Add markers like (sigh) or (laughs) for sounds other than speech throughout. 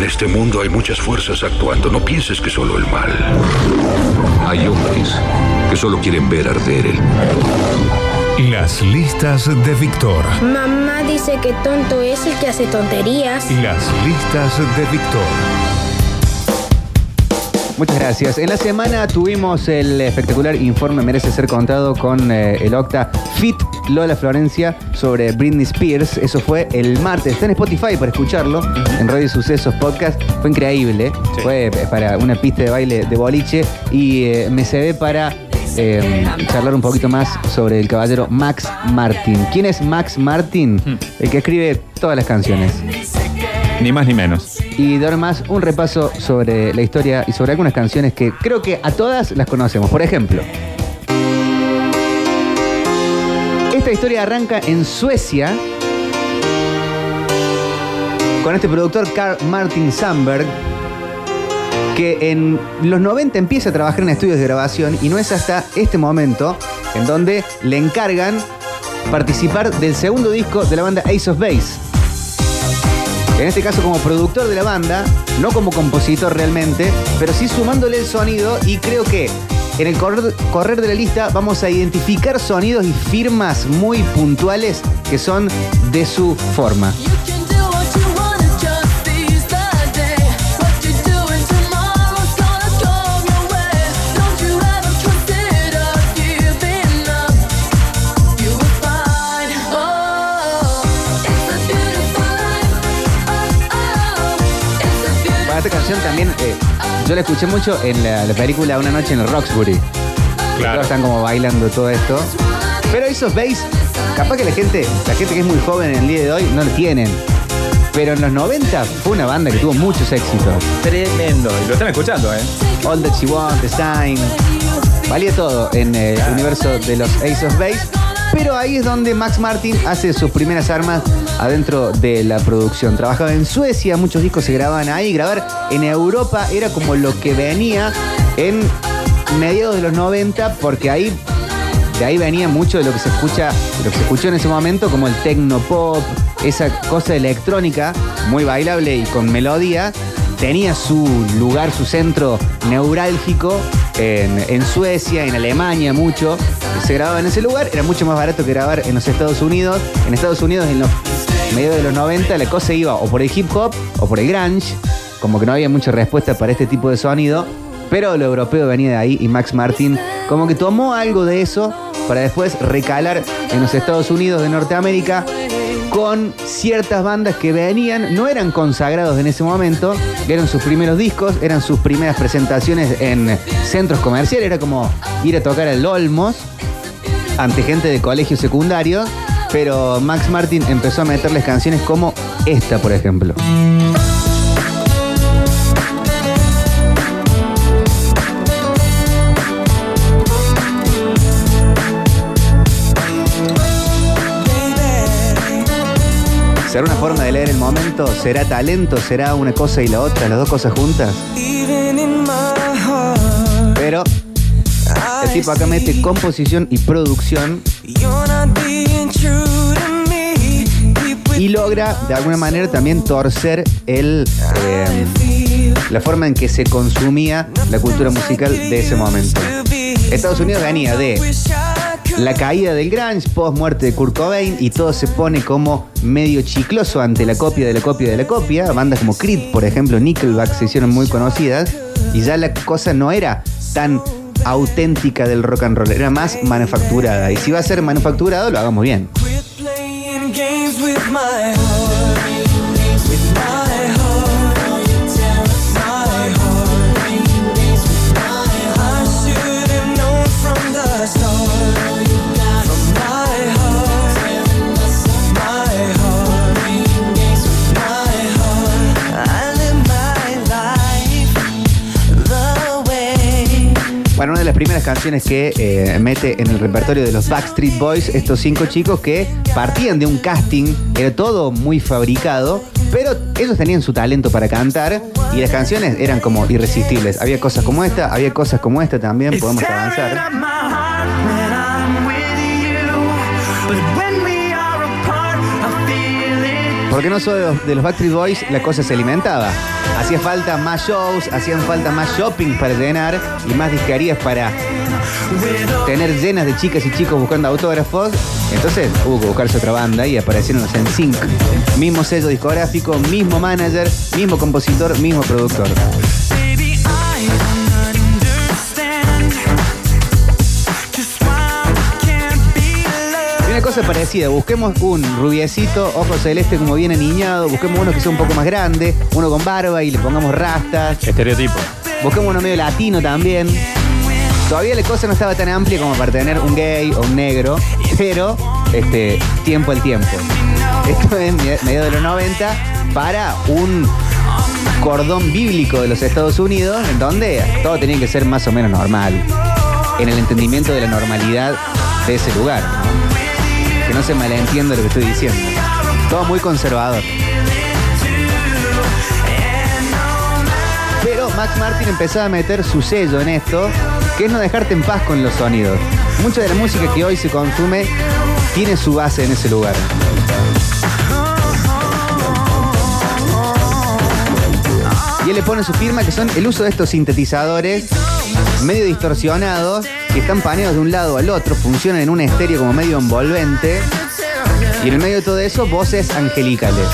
En este mundo hay muchas fuerzas actuando. No pienses que solo el mal. Hay hombres que solo quieren ver arder el mundo. Las listas de Víctor. Mamá dice que tonto es el que hace tonterías. Las listas de Víctor. Muchas gracias. En la semana tuvimos el espectacular informe Merece ser contado con eh, el Octa Fit Lola Florencia sobre Britney Spears. Eso fue el martes. Está en Spotify para escucharlo. En Radio Sucesos Podcast. Fue increíble. Fue eh, para una pista de baile de boliche. Y eh, me se ve para eh, charlar un poquito más sobre el caballero Max Martin. ¿Quién es Max Martin? El que escribe todas las canciones. Ni más ni menos. Y de ahora más un repaso sobre la historia y sobre algunas canciones que creo que a todas las conocemos. Por ejemplo, esta historia arranca en Suecia con este productor Carl Martin Sandberg que en los 90 empieza a trabajar en estudios de grabación y no es hasta este momento en donde le encargan participar del segundo disco de la banda Ace of Base. En este caso como productor de la banda, no como compositor realmente, pero sí sumándole el sonido y creo que en el correr, de la lista vamos a identificar sonidos y firmas muy puntuales que son de su forma. Canción también eh, yo la escuché mucho en la, la película Una noche en el Roxbury. Claro. Todos están como bailando todo esto. Pero esos bass, capaz que la gente, la gente que es muy joven en el día de hoy no lo tienen. Pero en los 90 fue una banda que tuvo muchos éxitos. Tremendo. Y lo están escuchando, ¿eh? All That She Want, The Sign. Valía todo en eh, el universo de los Ace of Base. Pero ahí es donde Max Martin hace sus primeras armas adentro de la producción. Trabajaba en Suecia, muchos discos se grababan ahí. Grabar en Europa era como lo que venía en mediados de los 90, porque ahí de ahí venía mucho de lo que se escucha, de lo que se escuchó en ese momento, como el techno pop, esa cosa electrónica, muy bailable y con melodía, tenía su lugar, su centro neurálgico en, en Suecia, en Alemania mucho. Se grababa en ese lugar, era mucho más barato que grabar en los Estados Unidos. En Estados Unidos, en los medios de los 90, la cosa iba o por el hip hop o por el grunge, como que no había mucha respuesta para este tipo de sonido. Pero lo europeo venía de ahí y Max Martin como que tomó algo de eso para después recalar en los Estados Unidos de Norteamérica con ciertas bandas que venían, no eran consagrados en ese momento, eran sus primeros discos, eran sus primeras presentaciones en centros comerciales, era como ir a tocar al Olmos ante gente de colegio secundario, pero Max Martin empezó a meterles canciones como esta, por ejemplo. ¿Será una forma de leer el momento? ¿Será talento? ¿Será una cosa y la otra? ¿Las dos cosas juntas? Pero tipo acá mete composición y producción y logra de alguna manera también torcer el, eh, la forma en que se consumía la cultura musical de ese momento. Estados Unidos venía de la caída del grunge, post muerte de Kurt Cobain y todo se pone como medio chicloso ante la copia de la copia de la copia. Bandas como Creed, por ejemplo, Nickelback se hicieron muy conocidas y ya la cosa no era tan auténtica del rock and roll, era más manufacturada. Y si va a ser manufacturado, lo hagamos bien. Primeras canciones que eh, mete en el repertorio de los Backstreet Boys, estos cinco chicos que partían de un casting, era todo muy fabricado, pero ellos tenían su talento para cantar y las canciones eran como irresistibles. Había cosas como esta, había cosas como esta también, podemos avanzar. Porque no solo de los, de Backstreet Boys la cosa se alimentaba. Hacía falta más shows, hacían falta más shopping para llenar y más disquerías para tener llenas de chicas y chicos buscando autógrafos. Entonces hubo que buscarse otra banda y aparecieron los NSYNC. Mismo sello discográfico, mismo manager, mismo compositor, mismo productor. Cosa parecida, busquemos un rubiecito, ojo celeste como bien aniñado, busquemos uno que sea un poco más grande, uno con barba y le pongamos rastas, Estereotipo. busquemos uno medio latino también. Todavía la cosa no estaba tan amplia como para tener un gay o un negro, pero este, tiempo al tiempo. Esto es me- medio de los 90 para un cordón bíblico de los Estados Unidos en donde todo tenía que ser más o menos normal, en el entendimiento de la normalidad de ese lugar. ¿no? Que no se malentienda lo que estoy diciendo. Todo muy conservador. Pero Max Martin empezaba a meter su sello en esto, que es no dejarte en paz con los sonidos. Mucha de la música que hoy se consume tiene su base en ese lugar. Y él le pone su firma que son el uso de estos sintetizadores medio distorsionados, que están paneados de un lado al otro, funcionan en un estéreo como medio envolvente. Y en el medio de todo eso, voces angelicales.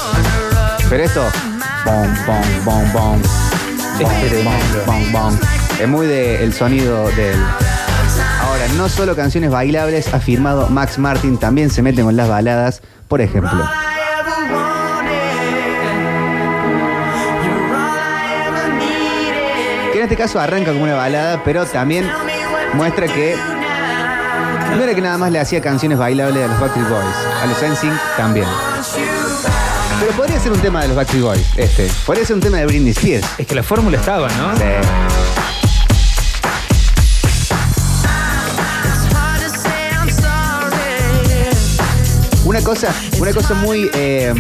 Pero esto. Bom, bom, bom, bom. Este bom, bom, Es muy del de sonido del. Ahora, no solo canciones bailables, ha firmado Max Martin, también se mete con las baladas, por ejemplo. Este caso arranca como una balada, pero también muestra que no era que nada más le hacía canciones bailables a los Backstreet Boys, a los NSYNC también. Pero podría ser un tema de los Backstreet Boys, este. Podría ser un tema de Britney Spears. Es que la fórmula estaba, ¿no? Sí. Una cosa, una cosa muy eh,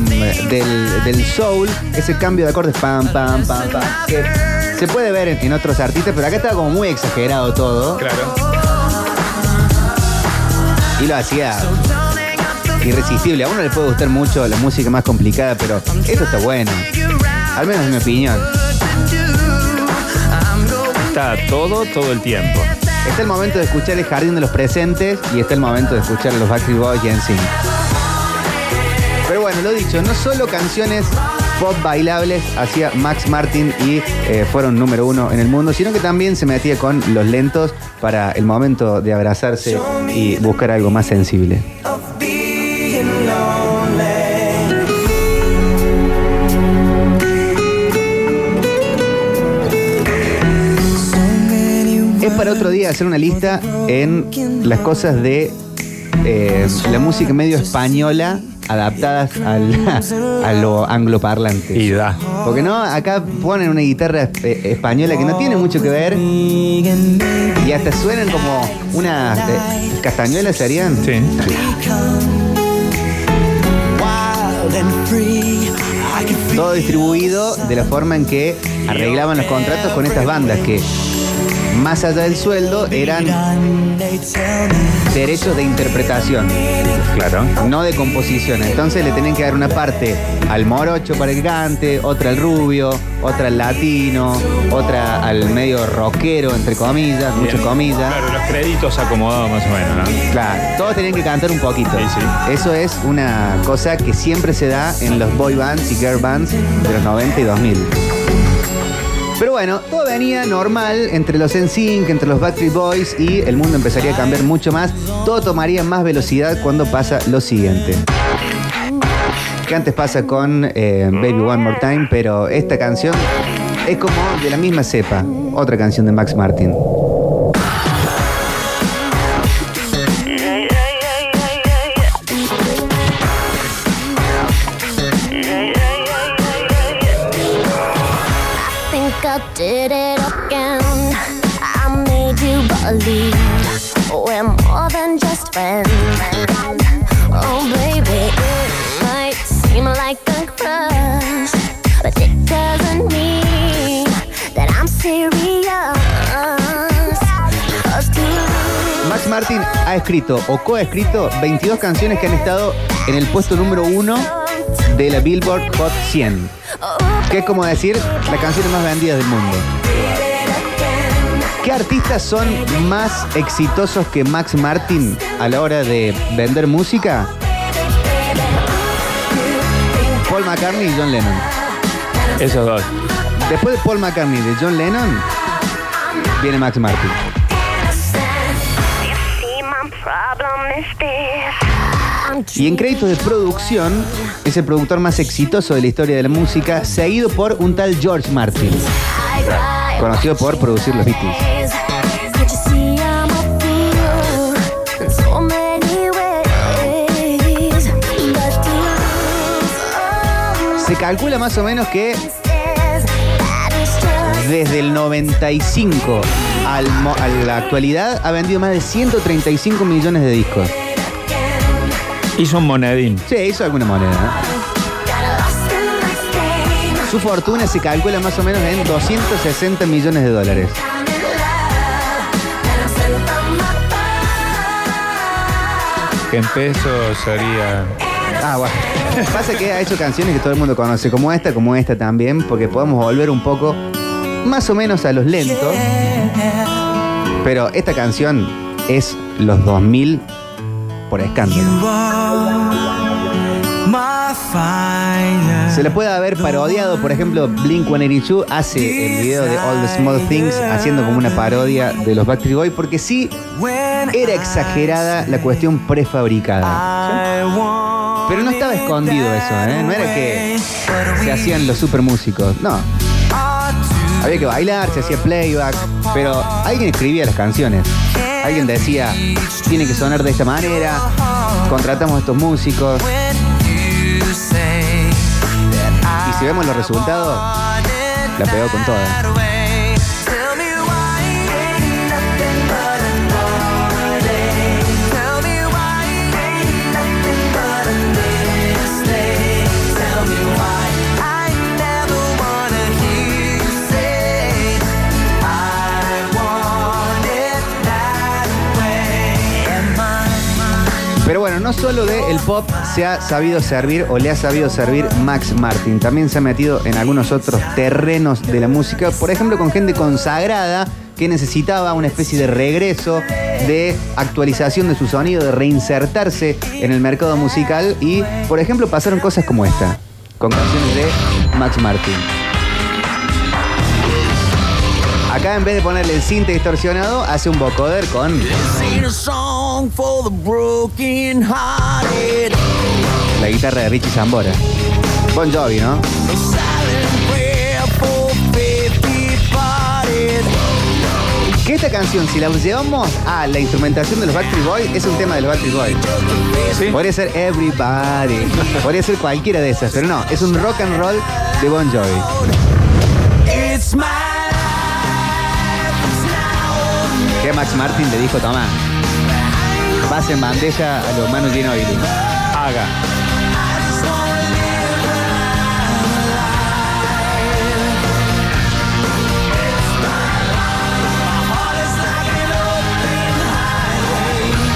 del, del soul, ese cambio de acordes pam, pam, pam, pam, que se puede ver en, en otros artistas, pero acá estaba como muy exagerado todo Claro. y lo hacía irresistible. A uno le puede gustar mucho la música más complicada, pero esto está bueno. Al menos en mi opinión. Está todo, todo el tiempo. Está el momento de escuchar el jardín de los presentes y está el momento de escuchar a los Backstreet Boys y NSYNC. Pero bueno, lo dicho, no solo canciones pop bailables hacía Max Martin y eh, fueron número uno en el mundo, sino que también se metía con los lentos para el momento de abrazarse y buscar algo más sensible. Es para otro día hacer una lista en las cosas de eh, la música medio española adaptadas al- a lo angloparlante. Y da. Porque no, acá ponen una guitarra eh, española que no tiene mucho que ver y hasta suenan como unas eh, castañuelas serían. Sí. Todo distribuido de la forma en que arreglaban los contratos con estas bandas que más allá del sueldo eran derechos de interpretación. Claro. no de composición. Entonces le tenían que dar una parte al morocho para que cante, otra al rubio, otra al latino, otra al medio rockero, entre comillas, muchas Bien. comillas. Claro, los créditos acomodados más o menos, ¿no? Claro, todos tenían que cantar un poquito. Sí, sí. Eso es una cosa que siempre se da en los boy bands y girl bands de los 90 y 2000. Pero bueno, todo venía normal entre los NSYNC, entre los Backstreet Boys y el mundo empezaría a cambiar mucho más. Todo tomaría más velocidad cuando pasa lo siguiente. Que antes pasa con eh, Baby One More Time, pero esta canción es como de la misma cepa. Otra canción de Max Martin. I made you believe we're more than just friends. Oh, baby, but it doesn't mean that I'm serious. Max Martin ha escrito o coescrito 22 canciones que han estado en el puesto número uno de la Billboard Hot 100, que es como decir las canciones más vendidas del mundo. ¿Qué artistas son más exitosos que Max Martin a la hora de vender música? Paul McCartney y John Lennon. Esos dos. Después de Paul McCartney y de John Lennon, viene Max Martin. Y en créditos de producción, es el productor más exitoso de la historia de la música, seguido por un tal George Martin, conocido por producir los Beatles. Se calcula más o menos que desde el 95 al a la actualidad ha vendido más de 135 millones de discos. Hizo un monedín. Sí, hizo alguna moneda. Su fortuna se calcula más o menos en 260 millones de dólares. Que en pesos sería. Ah, bueno. (laughs) Pasa que ha hecho canciones que todo el mundo conoce, como esta, como esta también, porque podemos volver un poco más o menos a los lentos. Pero esta canción es los 2000 por escándalo. Se le puede haber parodiado, por ejemplo, Blink 182 hace el video de All the Small Things haciendo como una parodia de los Backstreet Boys, porque sí era exagerada la cuestión prefabricada. Pero no estaba escondido eso, ¿eh? No era que se hacían los super músicos, no. Había que bailar, se hacía playback, pero alguien escribía las canciones. Alguien decía, tiene que sonar de esta manera, contratamos a estos músicos. Y si vemos los resultados, la pegó con toda. Pero bueno, no solo de el pop se ha sabido servir o le ha sabido servir Max Martin, también se ha metido en algunos otros terrenos de la música, por ejemplo con gente consagrada que necesitaba una especie de regreso, de actualización de su sonido, de reinsertarse en el mercado musical. Y, por ejemplo, pasaron cosas como esta, con canciones de Max Martin. Acá en vez de ponerle el cinte distorsionado, hace un vocoder con la guitarra de Richie Zambora. Bon Jovi, ¿no? Que esta canción, si la llevamos a la instrumentación de los Backstreet Boys, es un tema de los Backstreet Boys. Podría ser Everybody, podría ser cualquiera de esas, pero no, es un rock and roll de Bon Jovi. Max Martin le dijo, toma, vas en bandeja a los manos Ginobili. Haga.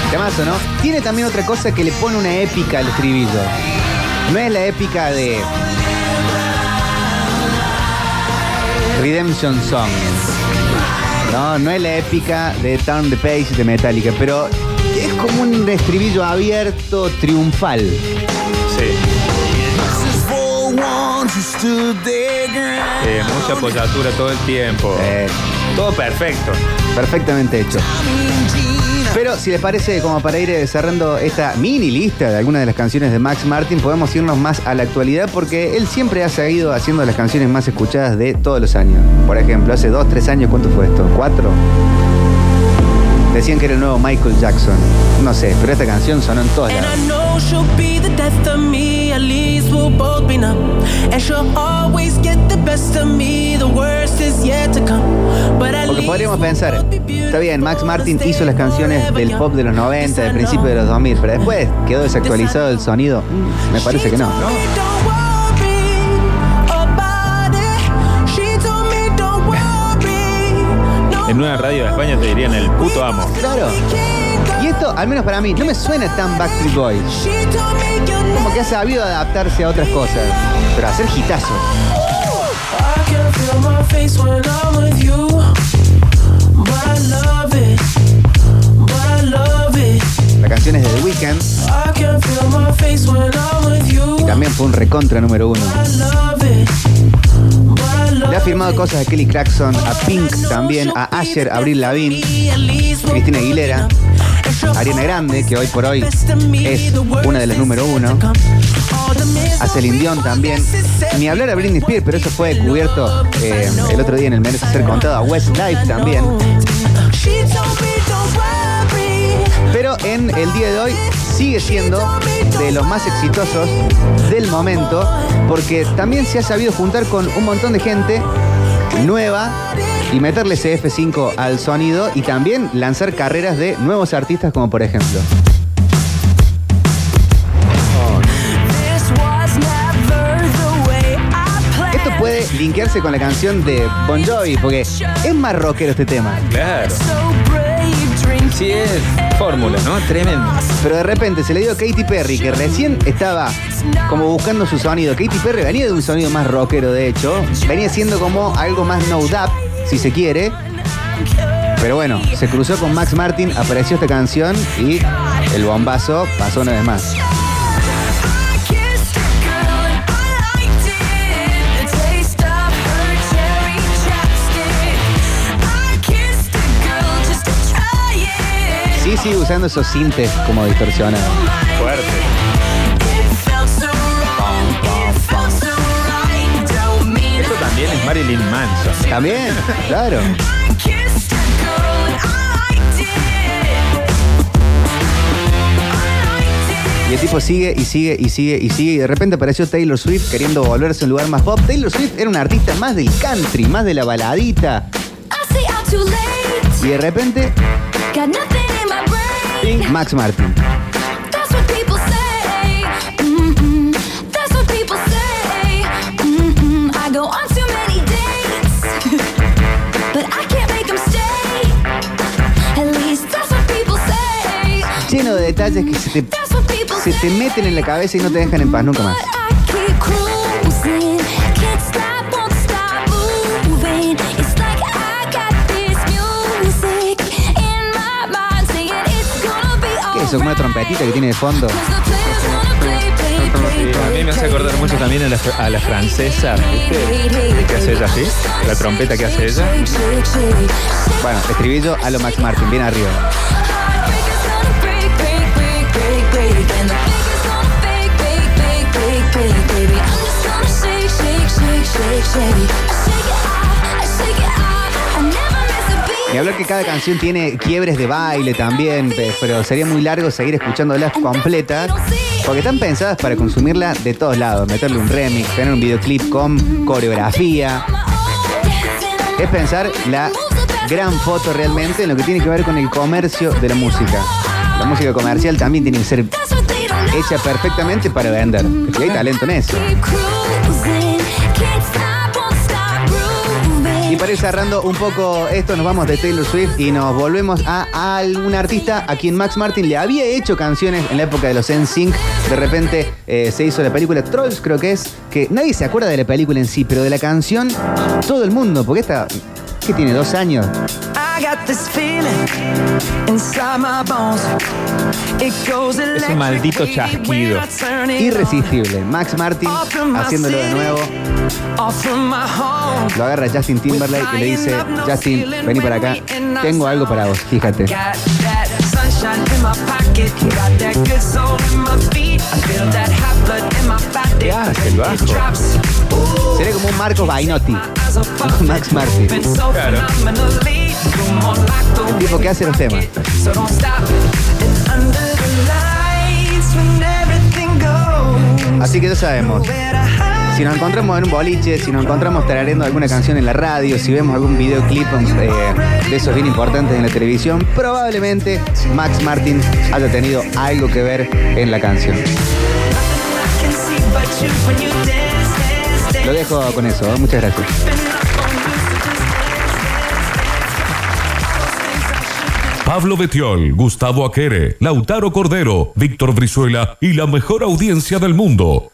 Temazo, ¿no? Tiene también otra cosa que le pone una épica al estribillo. No es la épica de Redemption Song. No, no es la épica de Turn the Page de Metallica, pero es como un estribillo abierto, triunfal. Sí. Eh, mucha apoyatura todo el tiempo. Eh, Todo perfecto. perfectamente hecho. Pero si les parece, como para ir eh, cerrando esta mini lista de algunas de las canciones de Max Martin, podemos irnos más a la actualidad porque él siempre ha seguido haciendo las canciones más escuchadas de todos los años. Por ejemplo, hace dos, tres años, ¿cuánto fue esto? ¿Cuatro? Decían que era el nuevo Michael Jackson. No sé, pero esta canción sonó en todas lados. And Porque podríamos pensar, está bien, Max Martin hizo las canciones del pop de los young. 90, del principio de los know. 2000, pero después quedó desactualizado el sonido. Me parece que no. En una radio de España te dirían el puto amo. Claro. Y esto al menos para mí, no me suena tan Backstreet Boys. Como que ha sabido adaptarse a otras cosas, pero hacer hitazos. I can feel my face when I'm with you. But I love it. But I love it. La canción es de The Weeknd y también fue un recontra número uno. Le ha firmado cosas a Kelly Clarkson, a Pink también, a Asher, Abril Lavigne, Cristina Aguilera, Ariana Grande, que hoy por hoy es una de las número uno, a Celine Dion también. Ni hablar a Britney Spears, pero eso fue cubierto eh, el otro día en el Merece Ser Contado, a Westlife también. Pero en el día de hoy sigue siendo de los más exitosos del momento, porque también se ha sabido juntar con un montón de gente nueva y meterle ese F5 al sonido y también lanzar carreras de nuevos artistas como por ejemplo. Linkearse con la canción de Bon Jovi, porque es más rockero este tema. Claro. Sí, es fórmula, ¿no? Tremendo. Pero de repente se le dio a Katy Perry, que recién estaba como buscando su sonido. Katy Perry venía de un sonido más rockero, de hecho. Venía siendo como algo más no dap, si se quiere. Pero bueno, se cruzó con Max Martin, apareció esta canción y el bombazo pasó una vez más. Sí, sigue usando esos sintes como distorsionados. Fuerte. Esto también es Marilyn Manson. También, claro. Y el tipo sigue y sigue y sigue y sigue. Y de repente apareció Taylor Swift queriendo volverse a un lugar más pop. Taylor Swift era un artista más del country, más de la baladita. Y de repente, Max Martin. That's what people say. Mm-mm. That's what people say. Mm-mm. I go on too many dates, (laughs) but I can't make them stay. At least that's what people say. Lleno de detalles que se te, se te meten en la cabeza y no te dejan en paz nunca más. Eso? Como una trompetita que tiene de fondo. A mí me hace acordar mucho también a la, a la francesa, ¿viste? ¿Qué hace ella así? La trompeta que hace ella. Bueno, estribillo a lo Max Martin, bien arriba. Hablar que cada canción tiene quiebres de baile también, pe- pero sería muy largo seguir escuchándolas completas, porque están pensadas para consumirla de todos lados, meterle un remix, tener un videoclip con coreografía. Es pensar la gran foto realmente en lo que tiene que ver con el comercio de la música. La música comercial también tiene que ser hecha perfectamente para vender. Hay talento en eso. Para ir cerrando un poco esto, nos vamos de Taylor Swift y nos volvemos a, a algún artista a quien Max Martin le había hecho canciones en la época de los NSYNC. De repente eh, se hizo la película Trolls, creo que es, que nadie se acuerda de la película en sí, pero de la canción todo el mundo, porque esta, que tiene dos años, Es un maldito chasquido. irresistible. Max Martin haciéndolo de nuevo. Lo agarra Justin Timberlake y le dice, Justin, vení para acá, tengo algo para vos, fíjate. ¿Qué hace el bajo? Sería como un Marcos Bainotti. (laughs) Max Martin. Claro. El tipo que hace los temas. Así que ya sabemos. Si nos encontramos en un boliche, si nos encontramos tarareando alguna canción en la radio, si vemos algún videoclip eh, de esos bien importantes en la televisión, probablemente Max Martin haya tenido algo que ver en la canción. Lo dejo con eso, ¿eh? muchas gracias. Pablo Betiol, Gustavo Aquere, Lautaro Cordero, Víctor Brizuela y la mejor audiencia del mundo.